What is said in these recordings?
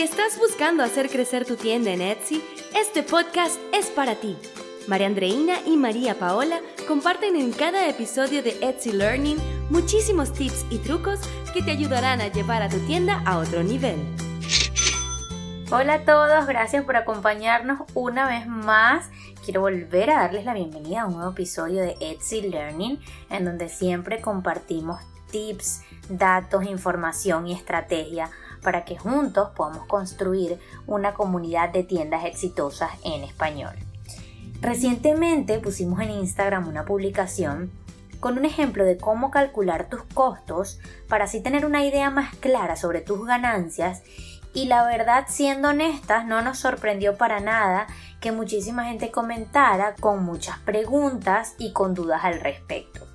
Si estás buscando hacer crecer tu tienda en Etsy, este podcast es para ti. María Andreina y María Paola comparten en cada episodio de Etsy Learning muchísimos tips y trucos que te ayudarán a llevar a tu tienda a otro nivel. Hola a todos, gracias por acompañarnos una vez más. Quiero volver a darles la bienvenida a un nuevo episodio de Etsy Learning, en donde siempre compartimos tips, datos, información y estrategia para que juntos podamos construir una comunidad de tiendas exitosas en español. Recientemente pusimos en Instagram una publicación con un ejemplo de cómo calcular tus costos para así tener una idea más clara sobre tus ganancias y la verdad siendo honestas no nos sorprendió para nada que muchísima gente comentara con muchas preguntas y con dudas al respecto.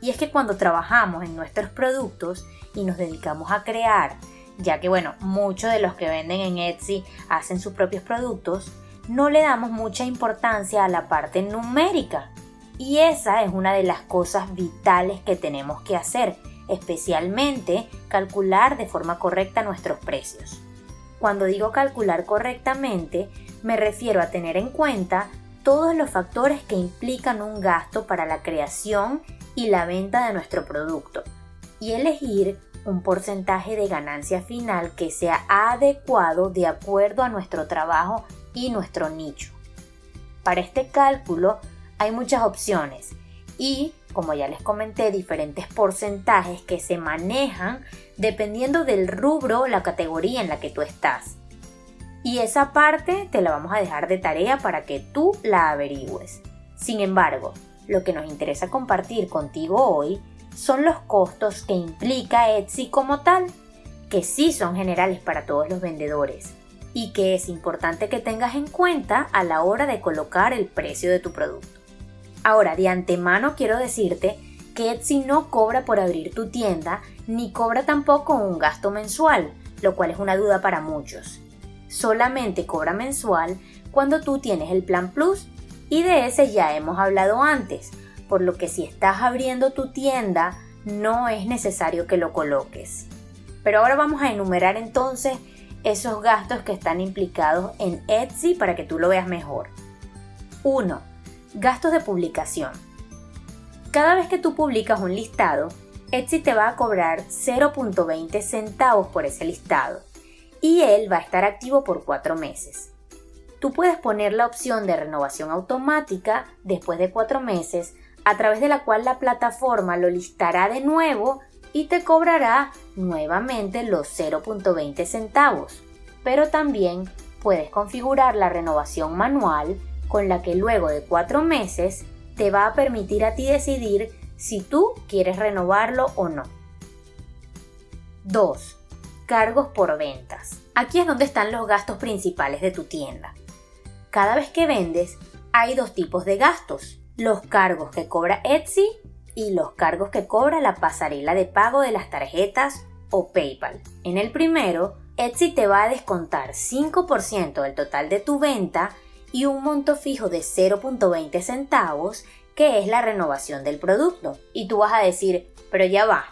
Y es que cuando trabajamos en nuestros productos y nos dedicamos a crear ya que bueno, muchos de los que venden en Etsy hacen sus propios productos, no le damos mucha importancia a la parte numérica. Y esa es una de las cosas vitales que tenemos que hacer, especialmente calcular de forma correcta nuestros precios. Cuando digo calcular correctamente, me refiero a tener en cuenta todos los factores que implican un gasto para la creación y la venta de nuestro producto y elegir un porcentaje de ganancia final que sea adecuado de acuerdo a nuestro trabajo y nuestro nicho. Para este cálculo hay muchas opciones y, como ya les comenté, diferentes porcentajes que se manejan dependiendo del rubro o la categoría en la que tú estás. Y esa parte te la vamos a dejar de tarea para que tú la averigües. Sin embargo, lo que nos interesa compartir contigo hoy son los costos que implica Etsy como tal, que sí son generales para todos los vendedores y que es importante que tengas en cuenta a la hora de colocar el precio de tu producto. Ahora, de antemano quiero decirte que Etsy no cobra por abrir tu tienda ni cobra tampoco un gasto mensual, lo cual es una duda para muchos. Solamente cobra mensual cuando tú tienes el plan Plus y de ese ya hemos hablado antes, por lo que si estás abriendo tu tienda no es necesario que lo coloques. Pero ahora vamos a enumerar entonces esos gastos que están implicados en Etsy para que tú lo veas mejor. 1. Gastos de publicación. Cada vez que tú publicas un listado, Etsy te va a cobrar 0.20 centavos por ese listado y él va a estar activo por 4 meses. Tú puedes poner la opción de renovación automática después de 4 meses a través de la cual la plataforma lo listará de nuevo y te cobrará nuevamente los 0.20 centavos. Pero también puedes configurar la renovación manual con la que luego de cuatro meses te va a permitir a ti decidir si tú quieres renovarlo o no. 2. Cargos por ventas. Aquí es donde están los gastos principales de tu tienda. Cada vez que vendes, hay dos tipos de gastos los cargos que cobra Etsy y los cargos que cobra la pasarela de pago de las tarjetas o PayPal. En el primero, Etsy te va a descontar 5% del total de tu venta y un monto fijo de 0.20 centavos que es la renovación del producto. Y tú vas a decir, pero ya va,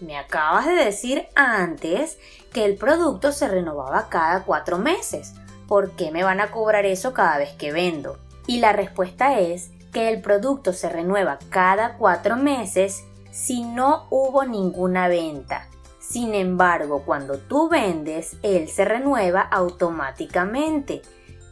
me acabas de decir antes que el producto se renovaba cada cuatro meses. ¿Por qué me van a cobrar eso cada vez que vendo? Y la respuesta es que el producto se renueva cada cuatro meses si no hubo ninguna venta. Sin embargo, cuando tú vendes, él se renueva automáticamente.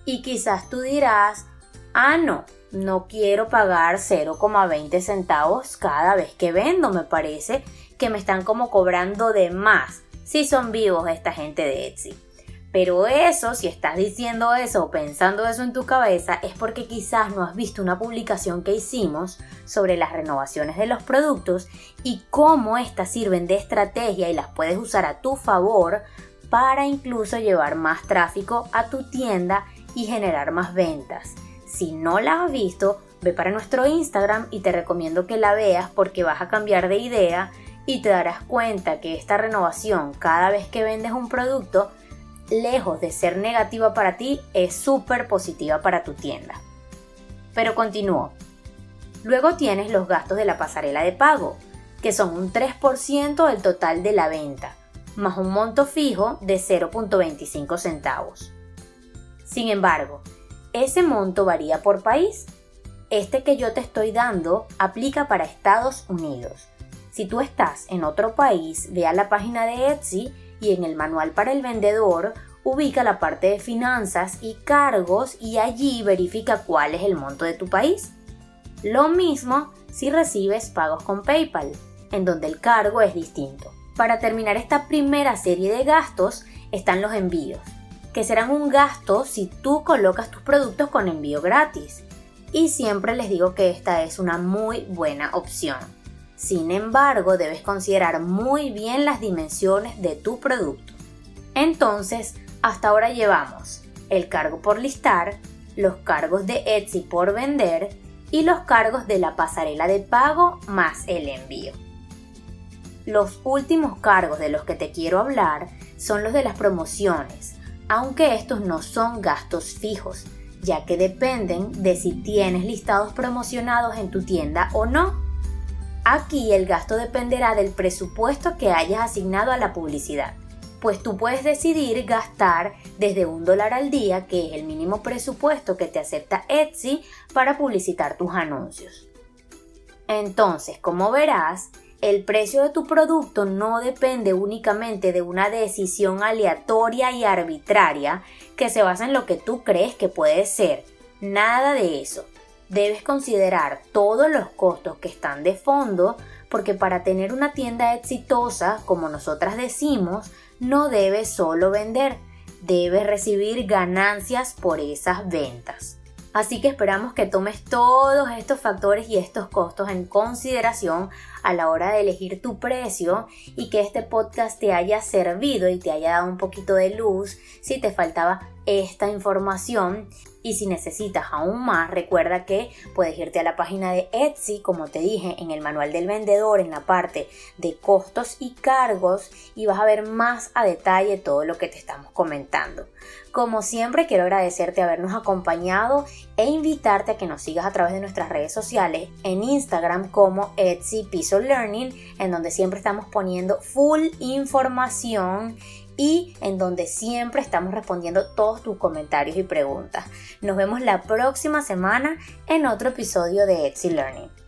Y quizás tú dirás, ah, no, no quiero pagar 0,20 centavos cada vez que vendo. Me parece que me están como cobrando de más. Si son vivos esta gente de Etsy. Pero eso, si estás diciendo eso o pensando eso en tu cabeza, es porque quizás no has visto una publicación que hicimos sobre las renovaciones de los productos y cómo éstas sirven de estrategia y las puedes usar a tu favor para incluso llevar más tráfico a tu tienda y generar más ventas. Si no la has visto, ve para nuestro Instagram y te recomiendo que la veas porque vas a cambiar de idea y te darás cuenta que esta renovación cada vez que vendes un producto lejos de ser negativa para ti, es súper positiva para tu tienda. Pero continúo. Luego tienes los gastos de la pasarela de pago, que son un 3% del total de la venta. más un monto fijo de 0.25 centavos. Sin embargo, ese monto varía por país. Este que yo te estoy dando aplica para Estados Unidos. Si tú estás en otro país, ve a la página de Etsy y en el manual para el vendedor ubica la parte de finanzas y cargos y allí verifica cuál es el monto de tu país. Lo mismo si recibes pagos con PayPal, en donde el cargo es distinto. Para terminar esta primera serie de gastos están los envíos, que serán un gasto si tú colocas tus productos con envío gratis. Y siempre les digo que esta es una muy buena opción. Sin embargo, debes considerar muy bien las dimensiones de tu producto. Entonces, hasta ahora llevamos el cargo por listar, los cargos de Etsy por vender y los cargos de la pasarela de pago más el envío. Los últimos cargos de los que te quiero hablar son los de las promociones, aunque estos no son gastos fijos, ya que dependen de si tienes listados promocionados en tu tienda o no. Aquí el gasto dependerá del presupuesto que hayas asignado a la publicidad, pues tú puedes decidir gastar desde un dólar al día, que es el mínimo presupuesto que te acepta Etsy para publicitar tus anuncios. Entonces, como verás, el precio de tu producto no depende únicamente de una decisión aleatoria y arbitraria que se basa en lo que tú crees que puede ser. Nada de eso. Debes considerar todos los costos que están de fondo porque para tener una tienda exitosa, como nosotras decimos, no debes solo vender, debes recibir ganancias por esas ventas. Así que esperamos que tomes todos estos factores y estos costos en consideración a la hora de elegir tu precio y que este podcast te haya servido y te haya dado un poquito de luz si te faltaba esta información y si necesitas aún más, recuerda que puedes irte a la página de Etsy, como te dije, en el manual del vendedor, en la parte de costos y cargos, y vas a ver más a detalle todo lo que te estamos comentando. Como siempre, quiero agradecerte habernos acompañado e invitarte a que nos sigas a través de nuestras redes sociales en Instagram como Etsy Piso Learning, en donde siempre estamos poniendo full información y en donde siempre estamos respondiendo todos tus comentarios y preguntas. Nos vemos la próxima semana en otro episodio de Etsy Learning.